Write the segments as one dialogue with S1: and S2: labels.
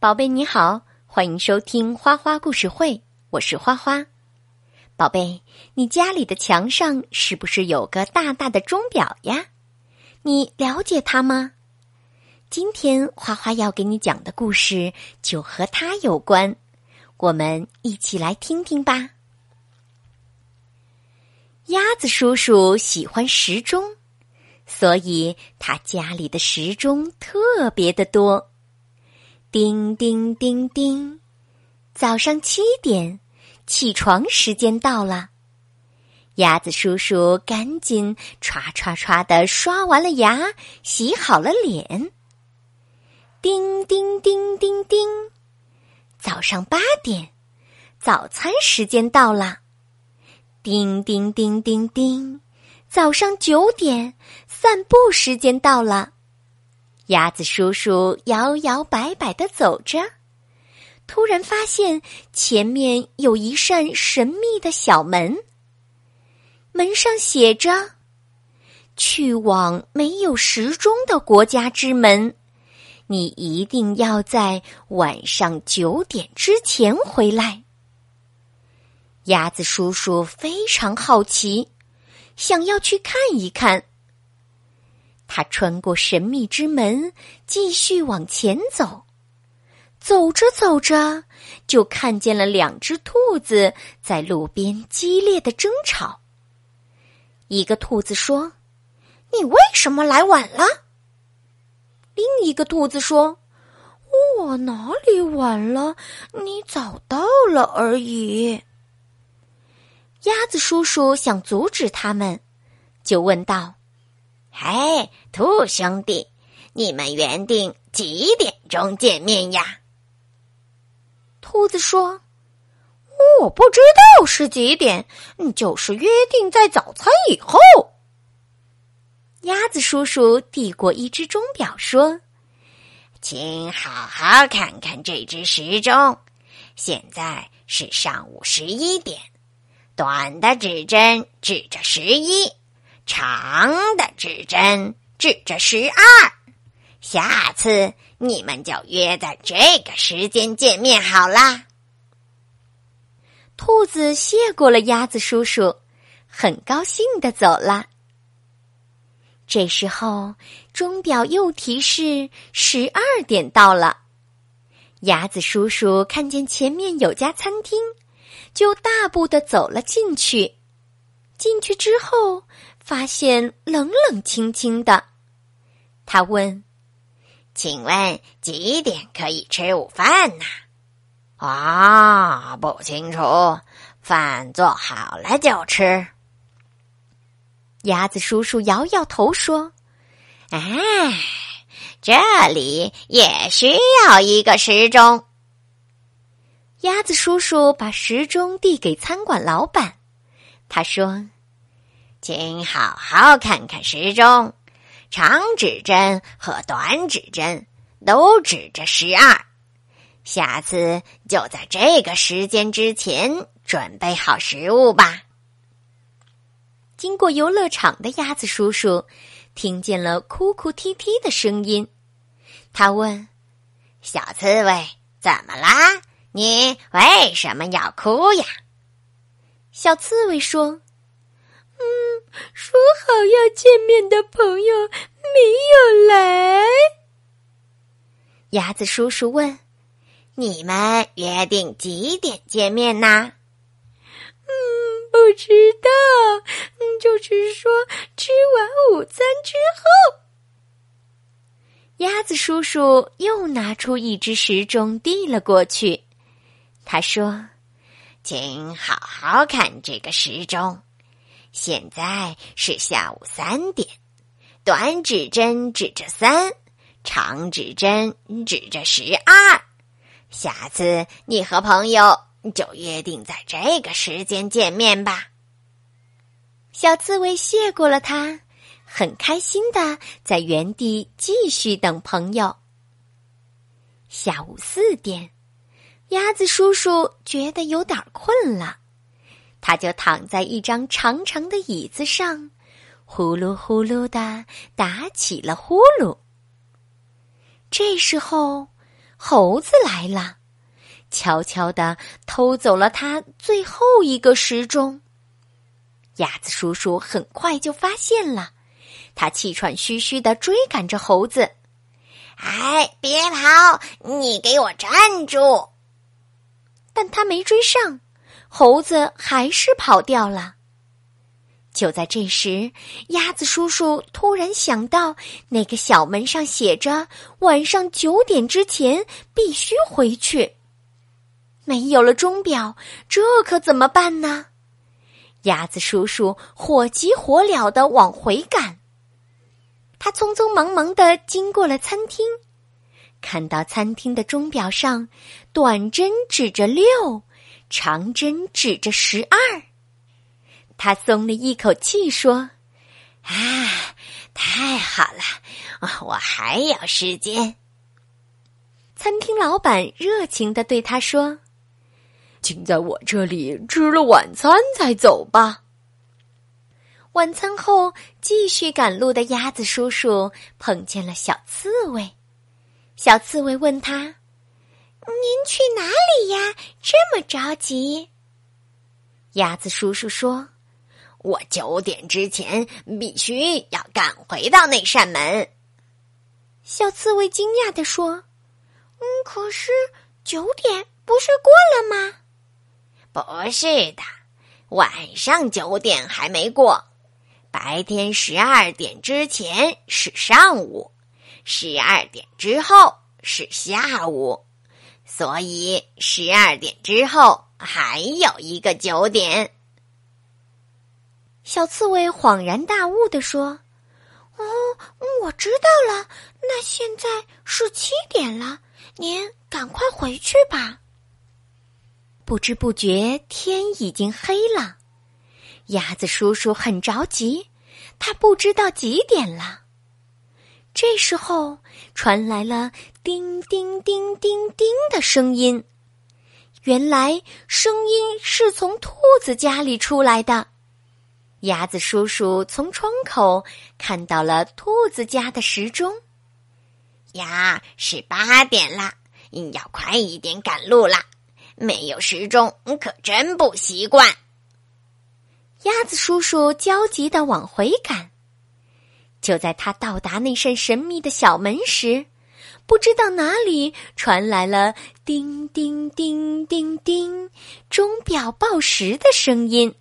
S1: 宝贝你好，欢迎收听花花故事会，我是花花。宝贝，你家里的墙上是不是有个大大的钟表呀？你了解它吗？今天花花要给你讲的故事就和它有关，我们一起来听听吧。鸭子叔叔喜欢时钟。所以他家里的时钟特别的多，叮叮叮叮，早上七点，起床时间到了。鸭子叔叔赶紧唰唰唰的刷完了牙，洗好了脸。叮叮叮叮叮，早上八点，早餐时间到了。叮叮叮叮叮。早上九点，散步时间到了。鸭子叔叔摇摇摆摆的走着，突然发现前面有一扇神秘的小门。门上写着：“去往没有时钟的国家之门，你一定要在晚上九点之前回来。”鸭子叔叔非常好奇。想要去看一看。他穿过神秘之门，继续往前走。走着走着，就看见了两只兔子在路边激烈的争吵。一个兔子说：“你为什么来晚了？”另一个兔子说：“我哪里晚了？你早到了而已。”鸭子叔叔想阻止他们，就问道：“
S2: 嘿，兔兄弟，你们原定几点钟见面呀？”
S1: 兔子说：“我不知道是几点，就是约定在早餐以后。”鸭子叔叔递过一只钟表，说：“
S2: 请好好看看这只时钟，现在是上午十一点。”短的指针指着十一，长的指针指着十二。下次你们就约在这个时间见面好啦。
S1: 兔子谢过了鸭子叔叔，很高兴的走了。这时候钟表又提示十二点到了。鸭子叔叔看见前面有家餐厅。就大步的走了进去，进去之后发现冷冷清清的。他问：“
S2: 请问几点可以吃午饭呢？”“啊，不清楚，饭做好了就吃。”
S1: 鸭子叔叔摇摇头说：“
S2: 哎，这里也需要一个时钟。”
S1: 鸭子叔叔把时钟递给餐馆老板，他说：“
S2: 请好好看看时钟，长指针和短指针都指着十二。下次就在这个时间之前准备好食物吧。”
S1: 经过游乐场的鸭子叔叔听见了哭哭啼啼的声音，他问：“
S2: 小刺猬，怎么啦？”你为什么要哭呀？
S1: 小刺猬说：“嗯，说好要见面的朋友没有来。”鸭子叔叔问：“
S2: 你们约定几点见面呢？”“
S1: 嗯，不知道，嗯，就是说吃完午餐之后。”鸭子叔叔又拿出一只时钟递了过去。他说：“
S2: 请好好看这个时钟，现在是下午三点。短指针指着三，长指针指着十二。下次你和朋友就约定在这个时间见面吧。”
S1: 小刺猬谢过了他，很开心的在原地继续等朋友。下午四点。鸭子叔叔觉得有点困了，他就躺在一张长长的椅子上，呼噜呼噜的打起了呼噜。这时候，猴子来了，悄悄地偷走了他最后一个时钟。鸭子叔叔很快就发现了，他气喘吁吁地追赶着猴子。
S2: 哎，别跑！你给我站住！
S1: 但他没追上，猴子还是跑掉了。就在这时，鸭子叔叔突然想到，那个小门上写着“晚上九点之前必须回去”。没有了钟表，这可怎么办呢？鸭子叔叔火急火燎的往回赶。他匆匆忙忙的经过了餐厅，看到餐厅的钟表上，短针指着六，长针指着十二。他松了一口气，说：“
S2: 啊，太好了，我还有时间。”
S1: 餐厅老板热情的对他说：“请在我这里吃了晚餐再走吧。”晚餐后，继续赶路的鸭子叔叔碰见了小刺猬。小刺猬问他：“
S3: 您去哪里呀？这么着急？”
S1: 鸭子叔叔说：“
S2: 我九点之前必须要赶回到那扇门。”
S3: 小刺猬惊讶地说：“嗯，可是九点不是过了吗？”“
S2: 不是的，晚上九点还没过。”白天十二点之前是上午，十二点之后是下午，所以十二点之后还有一个九点。
S1: 小刺猬恍然大悟地说：“
S3: 哦，我知道了，那现在是七点了，您赶快回去吧。”
S1: 不知不觉，天已经黑了。鸭子叔叔很着急，他不知道几点了。这时候传来了叮叮叮叮叮的声音，原来声音是从兔子家里出来的。鸭子叔叔从窗口看到了兔子家的时钟，
S2: 呀，是八点了，要快一点赶路啦！没有时钟可真不习惯。
S1: 鸭子叔叔焦急的往回赶，就在他到达那扇神秘的小门时，不知道哪里传来了叮叮叮叮叮钟表报时的声音。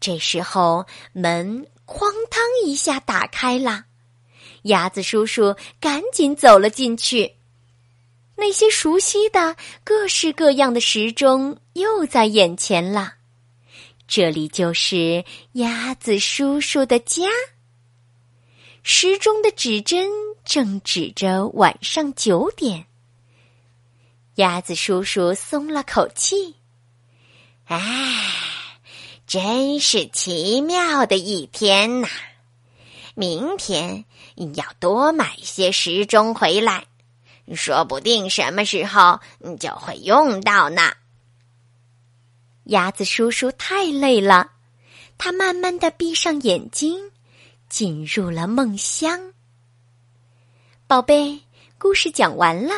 S1: 这时候门哐当一下打开了，鸭子叔叔赶紧走了进去。那些熟悉的各式各样的时钟又在眼前了。这里就是鸭子叔叔的家。时钟的指针正指着晚上九点。鸭子叔叔松了口气，
S2: 唉，真是奇妙的一天呐！明天你要多买些时钟回来，说不定什么时候你就会用到呢。
S1: 鸭子叔叔太累了，他慢慢的闭上眼睛，进入了梦乡。宝贝，故事讲完了。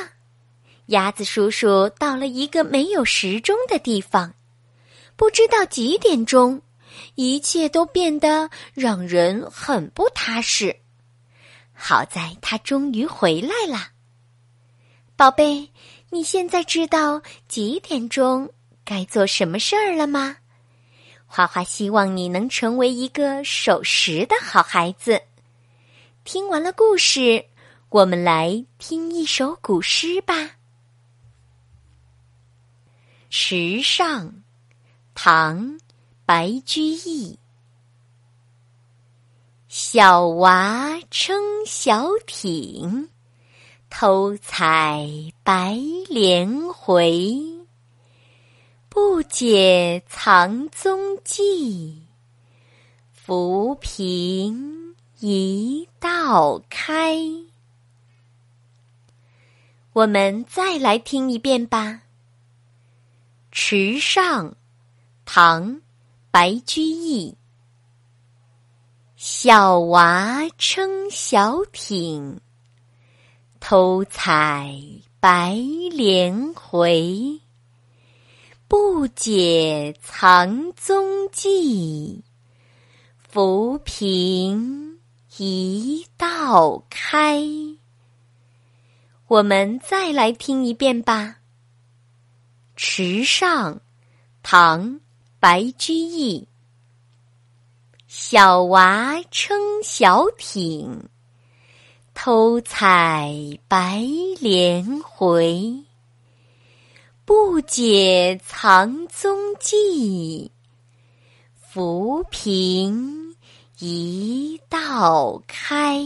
S1: 鸭子叔叔到了一个没有时钟的地方，不知道几点钟，一切都变得让人很不踏实。好在他终于回来了。宝贝，你现在知道几点钟？该做什么事儿了吗？花花希望你能成为一个守时的好孩子。听完了故事，我们来听一首古诗吧。《池上》唐·白居易。小娃撑小艇，偷采白莲回。不解藏踪迹，浮萍一道开。我们再来听一遍吧。《池上》唐·白居易。小娃撑小艇，偷采。白莲回。不解藏踪迹，浮萍一道开。我们再来听一遍吧。池上，唐，白居易。小娃撑小艇，偷采白莲回。不解藏踪迹，浮萍一道开。